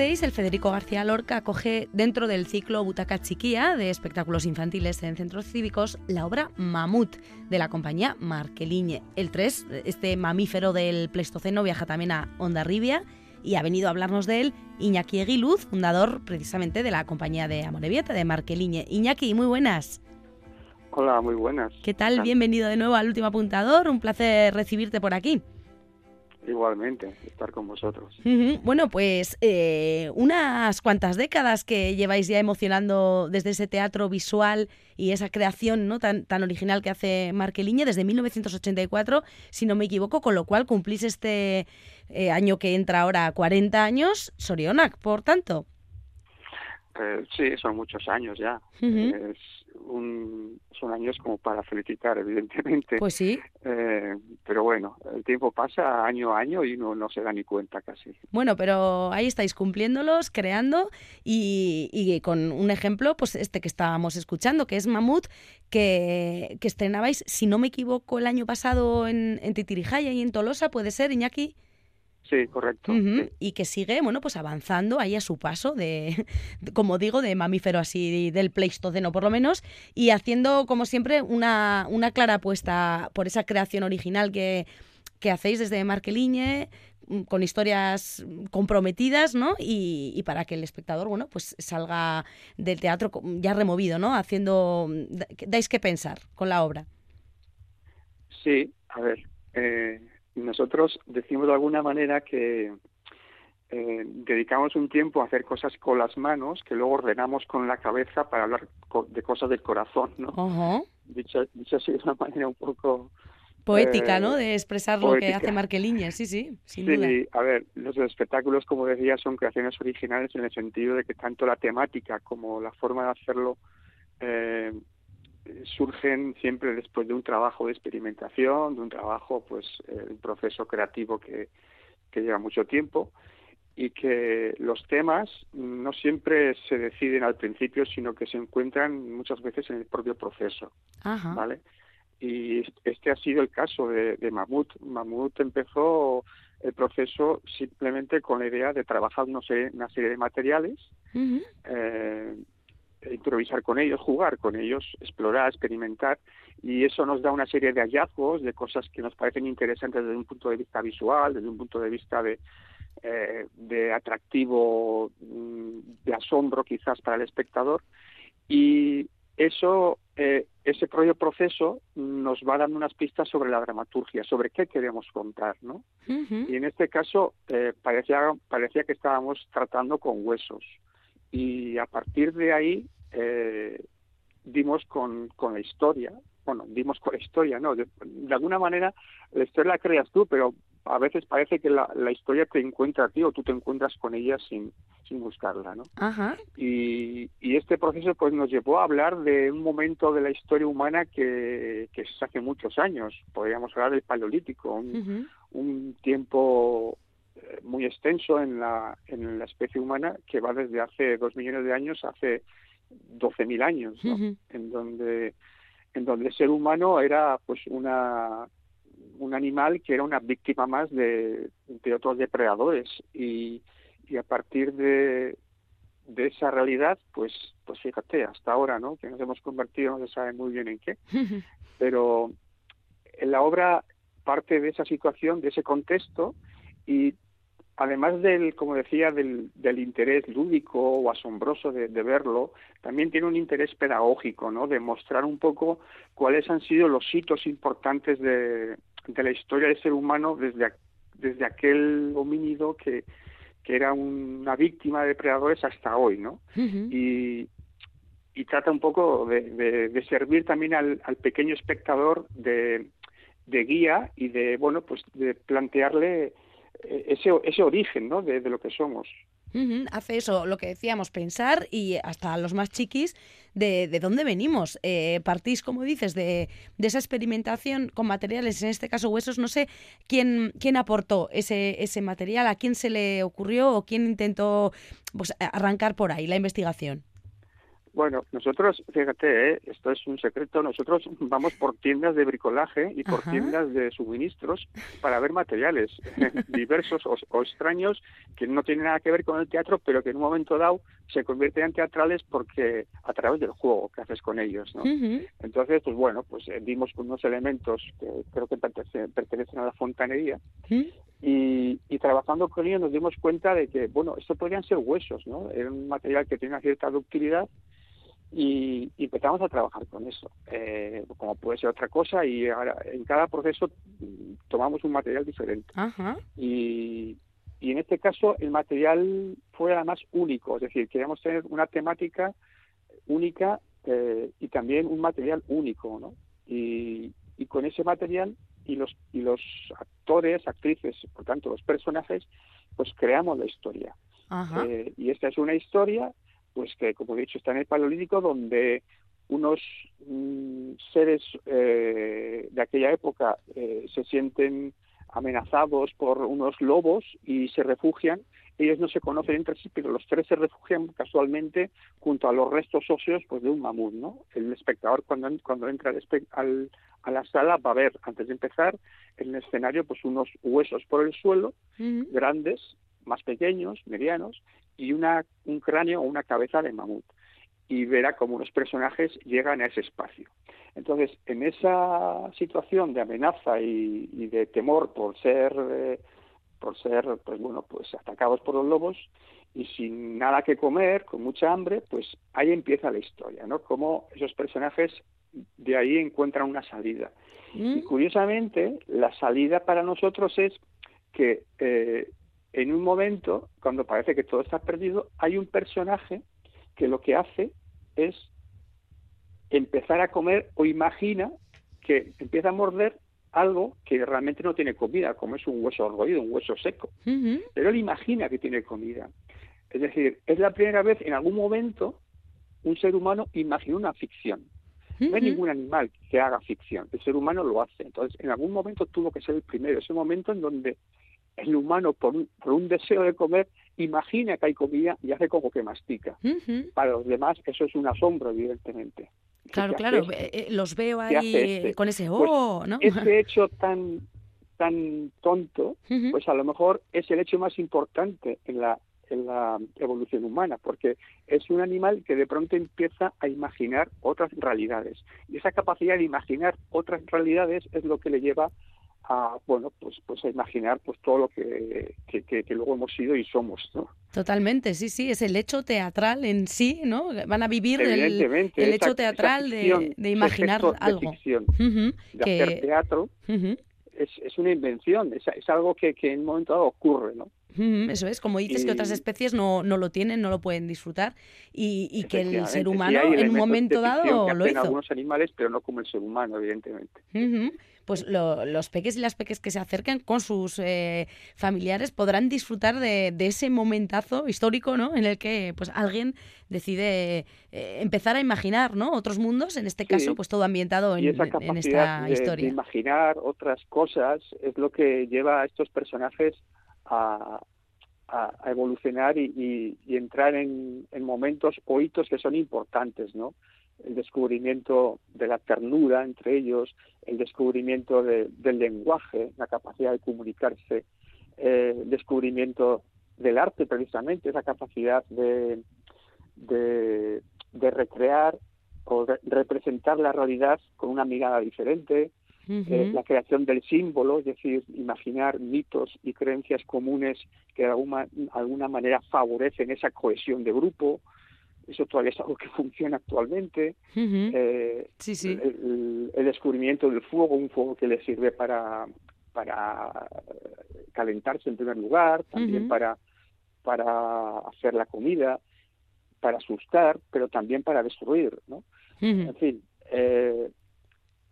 El Federico García Lorca acoge dentro del ciclo Butaca Chiquía de espectáculos infantiles en centros cívicos la obra Mamut de la compañía Marqueliñe. El 3, este mamífero del Pleistoceno, viaja también a Ondarribia y ha venido a hablarnos de él Iñaki Eguiluz, fundador precisamente de la compañía de Amorebieta, de Marqueliñe. Iñaki, muy buenas. Hola, muy buenas. ¿Qué tal? Bienvenido de nuevo al último apuntador. Un placer recibirte por aquí. Igualmente, estar con vosotros. Bueno, pues eh, unas cuantas décadas que lleváis ya emocionando desde ese teatro visual y esa creación ¿no? tan, tan original que hace Marqueliñe desde 1984, si no me equivoco, con lo cual cumplís este eh, año que entra ahora 40 años, Sorionac, por tanto. Eh, sí, son muchos años ya. es un, son años como para felicitar, evidentemente. Pues sí. Eh, pero bueno, el tiempo pasa año a año y uno no se da ni cuenta casi. Bueno, pero ahí estáis cumpliéndolos, creando y, y con un ejemplo, pues este que estábamos escuchando, que es Mamut, que, que estrenabais, si no me equivoco, el año pasado en, en Titirijaya y en Tolosa, ¿puede ser, Iñaki? Sí, correcto. Y que sigue, bueno, pues avanzando ahí a su paso de, como digo, de mamífero así del Pleistoceno por lo menos, y haciendo, como siempre, una, una clara apuesta por esa creación original que, que hacéis desde Marqueliñe, mm, con historias comprometidas, ¿no? Y, y, para que el espectador, bueno, pues salga del teatro ya removido, ¿no? Haciendo, dais que pensar con la obra. Sí, a ver, eh, nosotros decimos de alguna manera que eh, dedicamos un tiempo a hacer cosas con las manos que luego ordenamos con la cabeza para hablar de cosas del corazón, ¿no? Uh Dicho, dicho, así de una manera un poco... Poética, eh, ¿no? De expresar lo que hace Marqueliña, sí, sí, sin sí, duda. a ver, los espectáculos, como decía, son creaciones originales en el sentido de que tanto la temática como la forma de hacerlo eh, surgen siempre después de un trabajo de experimentación, de un trabajo, pues, eh, un proceso creativo que, que lleva mucho tiempo y que los temas no siempre se deciden al principio, sino que se encuentran muchas veces en el propio proceso, Ajá. ¿vale? Y este ha sido el caso de, de Mamut. Mamut empezó el proceso simplemente con la idea de trabajar una serie, una serie de materiales, uh -huh. eh, improvisar con ellos, jugar con ellos, explorar, experimentar, y eso nos da una serie de hallazgos, de cosas que nos parecen interesantes desde un punto de vista visual, desde un punto de vista de, eh, de atractivo, de asombro quizás para el espectador, y eso, eh, ese propio proceso nos va dando unas pistas sobre la dramaturgia, sobre qué queremos contar, ¿no? Uh -huh. Y en este caso eh, parecía, parecía que estábamos tratando con huesos y a partir de ahí eh, dimos con, con la historia, bueno, dimos con la historia, ¿no? De, de, alguna manera la historia la creas tú, pero a veces parece que la, la, historia te encuentra a ti o tú te encuentras con ella sin, sin buscarla, ¿no? Ajá. Y, y este proceso pues nos llevó a hablar de un momento de la historia humana que, que es hace muchos años, podríamos hablar del Paleolítico, un, Uh -huh. un tiempo eh, muy extenso en la, en la especie humana que va desde hace dos millones de años hace 12.000 años, ¿no? Uh -huh. en donde en donde el ser humano era pues una un animal que era una víctima más de, de otros depredadores y, y a partir de, de esa realidad pues pues fíjate hasta ahora no que nos hemos convertido no se sabe muy bien en qué pero en la obra parte de esa situación de ese contexto y además del, como decía, del, del interés lúdico o asombroso de, de, verlo, también tiene un interés pedagógico, ¿no? De mostrar un poco cuáles han sido los hitos importantes de, de la historia del ser humano desde, desde aquel homínido que, que era una víctima de depredadores hasta hoy, ¿no? Uh -huh. Y, y trata un poco de, de, de servir también al, al pequeño espectador de, de guía y de, bueno, pues de plantearle ese, ese origen ¿no? de, de lo que somos. Hace eso, lo que decíamos, pensar y hasta los más chiquis de, de dónde venimos. Eh, partís, como dices, de, de, esa experimentación con materiales, en este caso huesos. No sé quién, quién aportó ese, ese material, a quién se le ocurrió o quién intentó pues, arrancar por ahí la investigación. Bueno, nosotros, fíjate, ¿eh? esto es un secreto, nosotros vamos por tiendas de bricolaje y por tiendas de suministros para ver materiales diversos o, extraños que no tienen nada que ver con el teatro, pero que en un momento dado se convierten en teatrales porque a través del juego que haces con ellos, ¿no? Entonces, pues bueno, pues eh, vimos unos elementos que creo que pertenecen, a la fontanería y, y, trabajando con ellos nos dimos cuenta de que, bueno, esto podrían ser huesos, ¿no? Era un material que tiene una cierta ductilidad y, empezamos a trabajar con eso, eh, como puede ser otra cosa, y ahora en cada proceso tomamos un material diferente. Y, y en este caso el material fue además único, es decir, queríamos tener una temática única eh, y también un material único, ¿no? Y, y con ese material y los y los actores, actrices, por tanto los personajes, pues creamos la historia. Eh, y esta es una historia pues que como he dicho está en el paleolítico donde unos mm, seres eh, de aquella época eh, se sienten amenazados por unos lobos y se refugian. Ellos no se conocen entre sí, pero los tres se refugian casualmente junto a los restos óseos pues, de un mamut. ¿no? El espectador cuando, cuando entra al, a la sala va a ver, antes de empezar, en el escenario pues unos huesos por el suelo, grandes, más pequeños, medianos, y una, un cráneo o una cabeza de mamut. Y verá cómo los personajes llegan a ese espacio. Entonces, en esa situación de amenaza y, de temor por ser, eh, por ser, pues bueno, pues atacados por los lobos y sin nada que comer, con mucha hambre, pues ahí empieza la historia, ¿no? Cómo esos personajes de ahí encuentran una salida. Y mm. curiosamente, la salida para nosotros es que eh, en un momento, cuando parece que todo está perdido, hay un personaje que lo que hace es empezar a comer o imagina que empieza a morder algo que realmente no tiene comida, como es un hueso roído, un hueso seco. Pero él imagina que tiene comida. Es decir, es la primera vez en algún momento un ser humano imagina una ficción. No hay ningún animal que haga ficción, el ser humano lo hace. Entonces, en algún momento tuvo que ser el primero, ese momento en donde el humano por un, por un deseo de comer imagina que hay comida y hace como que mastica. Para los demás eso es un asombro, evidentemente. Claro, claro, eh, los veo ahí este? con ese pues oh, ¿no? Ese hecho tan tan tonto, pues a lo mejor es el hecho más importante en la en la evolución humana, porque es un animal que de pronto empieza a imaginar otras realidades. Y esa capacidad de imaginar otras realidades es lo que le lleva a bueno pues pues a imaginar pues todo lo que, que, luego hemos sido y somos ¿no? totalmente sí sí es el hecho teatral en sí no van a vivir el, el hecho teatral de, de, imaginar algo. de, hacer teatro es, es, una invención es, es algo que, que en un momento dado ocurre no eso es, como dices que otras especies no, no lo tienen, no lo pueden disfrutar y, y que el ser humano en un momento dado lo hizo. algunos animales, pero no como el ser humano, evidentemente pues los peques y las peques que se acercan con sus eh, familiares podrán disfrutar de, ese momentazo histórico, ¿no? En el que pues alguien decide eh, empezar a imaginar, ¿no? Otros mundos, en este caso, pues todo ambientado en, esta historia. De imaginar otras cosas es lo que lleva a estos personajes a, evolucionar y, entrar en, en, momentos o hitos que son importantes, ¿no? el descubrimiento de la ternura entre ellos, el descubrimiento del lenguaje, la capacidad de comunicarse, eh, el descubrimiento del arte precisamente, esa capacidad de, recrear o representar la realidad con una mirada diferente, eh, la creación del símbolo, es decir, imaginar mitos y creencias comunes que de alguna, alguna manera favorecen esa cohesión de grupo, eso todavía es algo que funciona actualmente. Eh, sí, sí. El, descubrimiento del fuego, un fuego que le sirve para, para calentarse en primer lugar, también para, para hacer la comida, para asustar, pero también para destruir. ¿no? En fin, eh,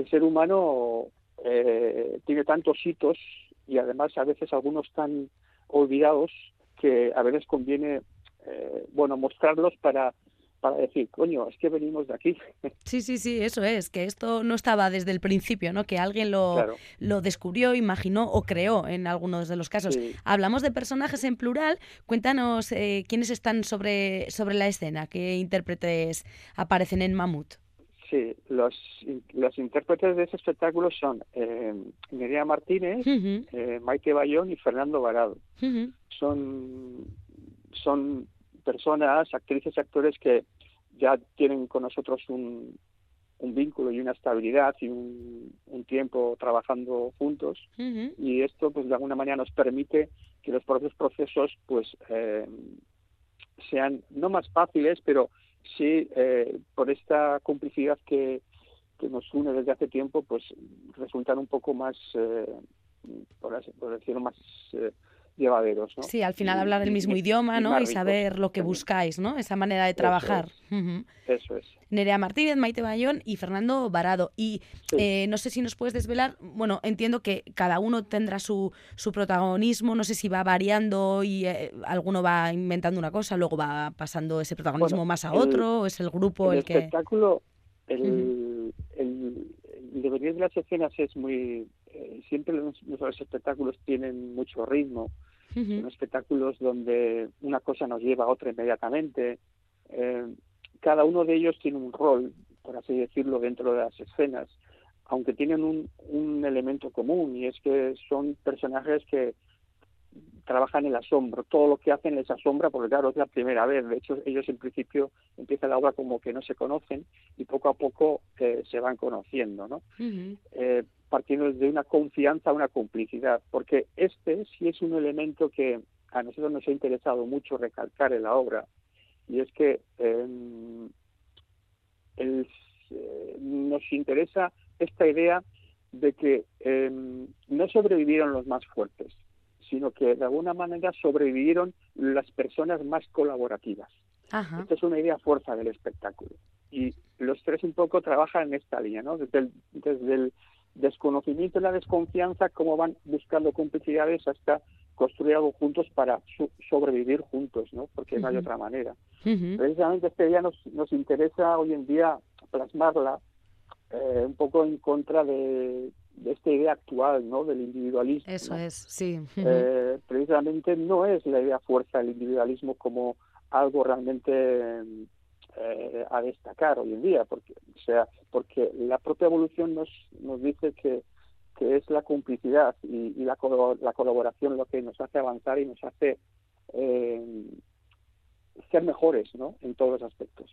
el ser humano eh, tiene tantos hitos y además a veces algunos tan olvidados que a veces conviene eh, bueno mostrarlos para para decir, coño, es que venimos de aquí. Sí, sí, sí, eso es, que esto no estaba desde el principio, ¿no? Que alguien lo, lo descubrió, imaginó o creó en algunos de los casos. Hablamos de personajes en plural, cuéntanos eh, quiénes están sobre, sobre la escena, qué intérpretes aparecen en Mamut. Sí, los, los intérpretes de ese espectáculo son eh, Martínez, eh, Maite Bayón y Fernando Varado. Son son personas, actrices y actores que ya tienen con nosotros un, un vínculo y una estabilidad y un, tiempo trabajando juntos. Y esto pues de alguna manera nos permite que los propios procesos pues eh, sean no más fáciles pero sí eh, por esta complicidad que, que nos une desde hace tiempo pues resultan un poco más eh, por, por decirlo más llevaderos. ¿no? Sí, al final hablar el mismo idioma ¿no? y, saber lo que buscáis, ¿no? esa manera de trabajar. Eso es. Nerea Martínez, Maite Bayón y Fernando Varado. Y eh, no sé si nos puedes desvelar, bueno, entiendo que cada uno tendrá su, su protagonismo, no sé si va variando y eh, alguno va inventando una cosa, luego va pasando ese protagonismo más a otro, o es el grupo el, el espectáculo, el, el, devenir de las escenas es muy... Eh, siempre los, los espectáculos tienen mucho ritmo, son espectáculos donde una cosa nos lleva a otra inmediatamente. Eh, cada uno de ellos tiene un rol, por así decirlo, dentro de las escenas, aunque tienen un, un elemento común y es que son personajes que trabajan el asombro, todo lo que hacen les asombra porque claro es la primera vez, de hecho ellos en principio empieza la obra como que no se conocen y poco a poco eh, se van conociendo, ¿no? eh, partiendo de una confianza, una complicidad, porque este sí es un elemento que a nosotros nos ha interesado mucho recalcar en la obra y es que em, eh, nos interesa esta idea de que em, no sobrevivieron los más fuertes, sino que de alguna manera sobrevivieron las personas más colaborativas. Esta es una idea fuerza del espectáculo. Y los tres un poco trabajan en esta línea, ¿no? Desde el, desde el desconocimiento y la desconfianza, cómo van buscando complicidades hasta construir algo juntos para sobrevivir juntos, ¿no? Porque no hay otra manera. Precisamente esta idea nos, nos interesa hoy en día plasmarla eh, un poco en contra de, de esta idea actual, ¿no? Del individualismo. Eso es, sí. Eh, precisamente no es la idea fuerza del individualismo como algo realmente eh, a destacar hoy en día, porque, sea, porque la propia evolución nos, nos dice que, que es la complicidad y, y la, la colaboración lo que nos hace avanzar y nos hace eh, ser mejores ¿no? en todos los aspectos.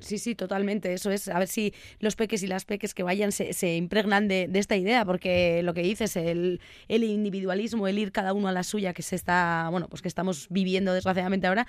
Sí, sí, totalmente. Eso es, a ver si los peques y las peques que vayan se, se impregnan de, de, esta idea, porque lo que dices, el, el, individualismo, el ir cada uno a la suya que se está, bueno, pues que estamos viviendo desgraciadamente ahora,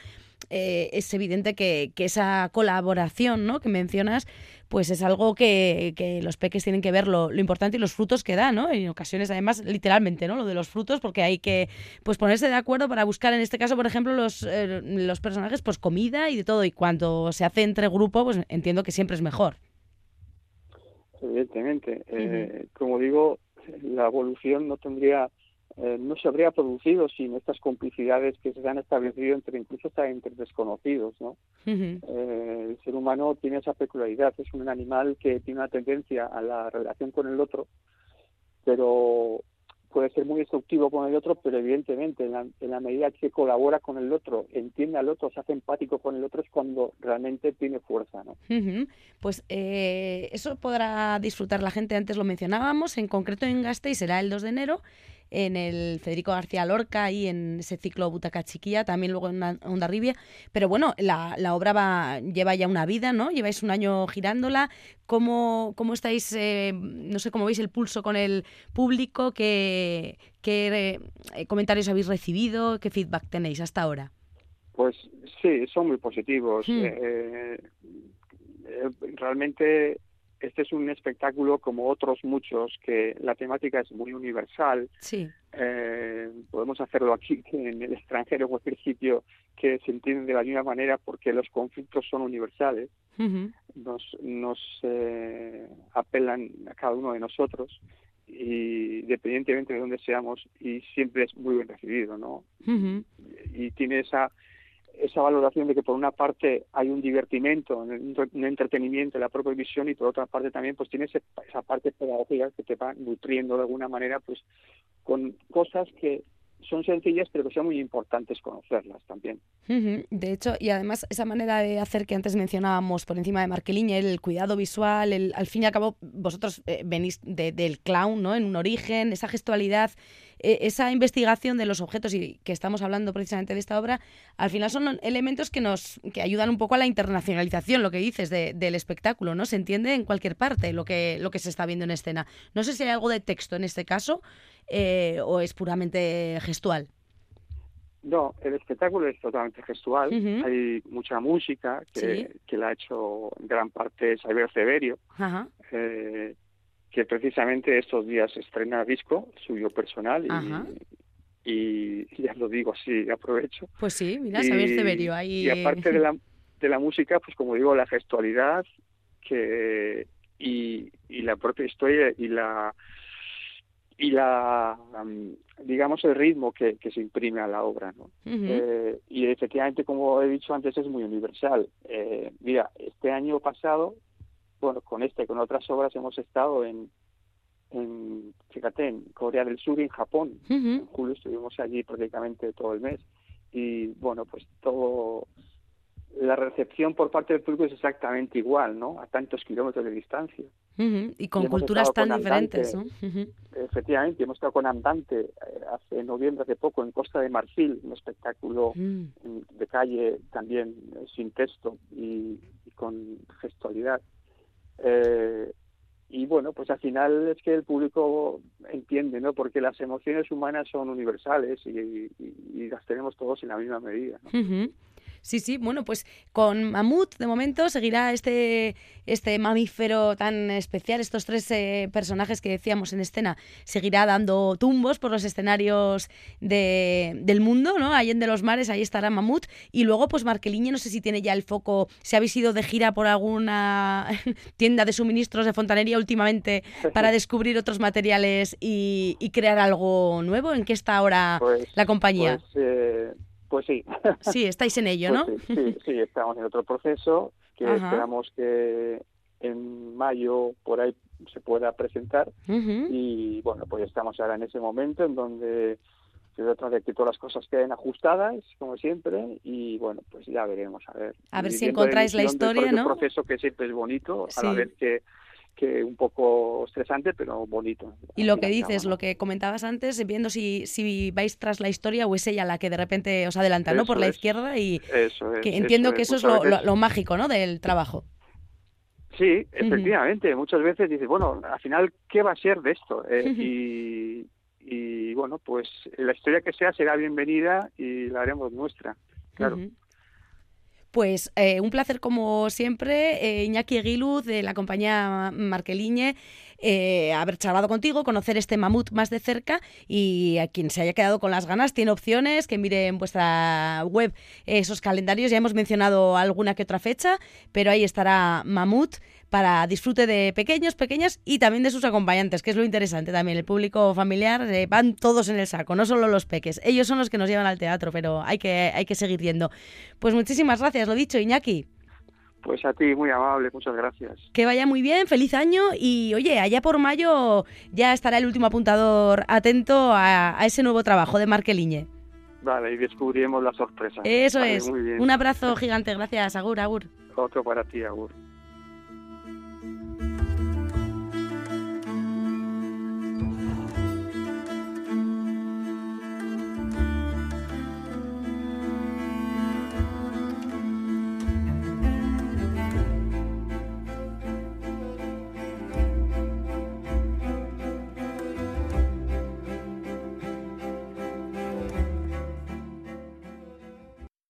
eh, es evidente que, que, esa colaboración ¿no? que mencionas, pues es algo que, que los peques tienen que ver lo, lo, importante y los frutos que da, ¿no? En ocasiones, además, literalmente, ¿no? Lo de los frutos, porque hay que pues ponerse de acuerdo para buscar, en este caso, por ejemplo, los, eh, los personajes, pues comida y de todo. Y cuando se hace entre grupo, pues entiendo que siempre es mejor. Evidentemente. eh, como digo, la evolución no tendría eh, no se habría producido sin estas complicidades que se han establecido entre incluso hasta entre desconocidos, ¿no? eh, el ser humano tiene esa peculiaridad, es un animal que tiene una tendencia a la relación con el otro, pero puede ser muy destructivo con el otro, pero evidentemente en la, en la medida que colabora con el otro, entiende al otro, se hace empático con el otro, es cuando realmente tiene fuerza. ¿no? Uh -huh. Pues eh, eso podrá disfrutar la gente, antes lo mencionábamos, en concreto en Gasteiz será el 2 de enero en el Federico García Lorca y en ese ciclo Butaca Chiquilla, también luego en Onda Ribia. Pero bueno, la, la obra va, lleva ya una vida, ¿no? Lleváis un año girándola. ¿Cómo, cómo estáis, eh, no sé cómo veis el pulso con el público? ¿Qué, qué eh, comentarios habéis recibido? ¿Qué feedback tenéis hasta ahora? Pues sí, son muy positivos. Hmm. Eh, realmente este es un espectáculo como otros muchos que la temática es muy universal. Sí. Eh, podemos hacerlo aquí que en el extranjero o cualquier sitio que se entiende de la misma manera porque los conflictos son universales. Uh -huh. Nos, nos eh, apelan a cada uno de nosotros y independientemente de dónde seamos y siempre es muy bien recibido, ¿no? Uh -huh. Y tiene esa esa valoración de que por una parte hay un divertimento, un entretenimiento en la propia visión y por otra parte también pues tiene esa parte pedagógica que te va nutriendo de alguna manera pues con cosas que son sencillas, pero que son muy importantes conocerlas también. De hecho, y además esa manera de hacer que antes mencionábamos por encima de Marqueliñe, el cuidado visual, el, al fin y al cabo, vosotros eh, venís del clown, ¿no? En un origen, esa gestualidad, eh, esa investigación de los objetos y que estamos hablando precisamente de esta obra, al final son elementos que nos que ayudan un poco a la internacionalización, lo que dices del espectáculo, ¿no? Se entiende en cualquier parte lo que, lo que se está viendo en escena. No sé si hay algo de texto en este caso eh, o es puramente gestual? No, el espectáculo es totalmente gestual. Hay mucha música que, que, la ha hecho en gran parte Xavier Severio, eh, que precisamente estos días estrena disco suyo personal y, ya lo digo así, aprovecho. Pues sí, mira, Xavier Severio ahí. Y aparte de la, de la música, pues como digo, la gestualidad que y, y la propia historia y la y la digamos el ritmo que, que, se imprime a la obra ¿no? Eh, y efectivamente como he dicho antes es muy universal eh, mira este año pasado bueno con este con otras obras hemos estado en, en fíjate en Corea del Sur y en Japón en julio estuvimos allí prácticamente todo el mes y bueno pues todo la recepción por parte del público es exactamente igual, ¿no? A tantos kilómetros de distancia. Y con culturas tan diferentes, ¿no? Efectivamente, hemos estado con Andante eh, hace noviembre, hace poco, en Costa de Marfil, un espectáculo de calle también eh, sin texto y, con gestualidad. Eh, y bueno, pues al final es que el público entiende, ¿no? Porque las emociones humanas son universales y, las tenemos todos en la misma medida. ¿no? Sí, sí, bueno, pues con Mamut de momento seguirá este, este mamífero tan especial, estos tres eh, personajes que decíamos en escena, seguirá dando tumbos por los escenarios de, del mundo, ¿no? Ahí en de los mares, ahí estará Mamut. Y luego, pues Marqueliñe, no sé si tiene ya el foco, si habéis ido de gira por alguna tienda de suministros de fontanería últimamente para descubrir otros materiales y, crear algo nuevo. ¿En qué está ahora pues, la compañía? Pues, eh, pues sí. Sí, estáis en ello, pues ¿no? Sí, sí, estamos en otro proceso que esperamos que en mayo por ahí se pueda presentar y bueno, pues estamos ahora en ese momento en donde se trata de que todas las cosas queden ajustadas, como siempre, y bueno, pues ya veremos, a ver. A ver si encontráis la historia, ¿no? Un proceso que siempre es bonito, a la vez que que un poco estresante, pero bonito. Y lo que dices, lo que comentabas antes, viendo si, si vais tras la historia o es ella la que de repente os adelanta, ¿no? Por la izquierda y que entiendo que eso es lo, lo, mágico, ¿no? Del trabajo. Sí, efectivamente. Muchas veces dices, bueno, al final, ¿qué va a ser de esto? Eh, y, y, bueno, pues la historia que sea será bienvenida y la haremos nuestra, claro. Pues eh, un placer como siempre, eh, Iñaki Eguiluz de la compañía Marqueliñe. Eh, haber charlado contigo, conocer este mamut más de cerca y a quien se haya quedado con las ganas tiene opciones, que mire en vuestra web esos calendarios, ya hemos mencionado alguna que otra fecha, pero ahí estará mamut para disfrute de pequeños, pequeñas y también de sus acompañantes, que es lo interesante también. El público familiar eh, van todos en el saco, no solo los peques. Ellos son los que nos llevan al teatro, pero hay que, hay que seguir yendo. Pues muchísimas gracias, lo dicho, Iñaki. Pues a ti, muy amable, muchas gracias. Que vaya muy bien, feliz año y oye, allá por mayo ya estará el último apuntador atento a, ese nuevo trabajo de Marqueliñe. Vale, y descubriremos la sorpresa. Eso es. Un abrazo gigante, gracias, Agur, Agur. Otro para ti, Agur.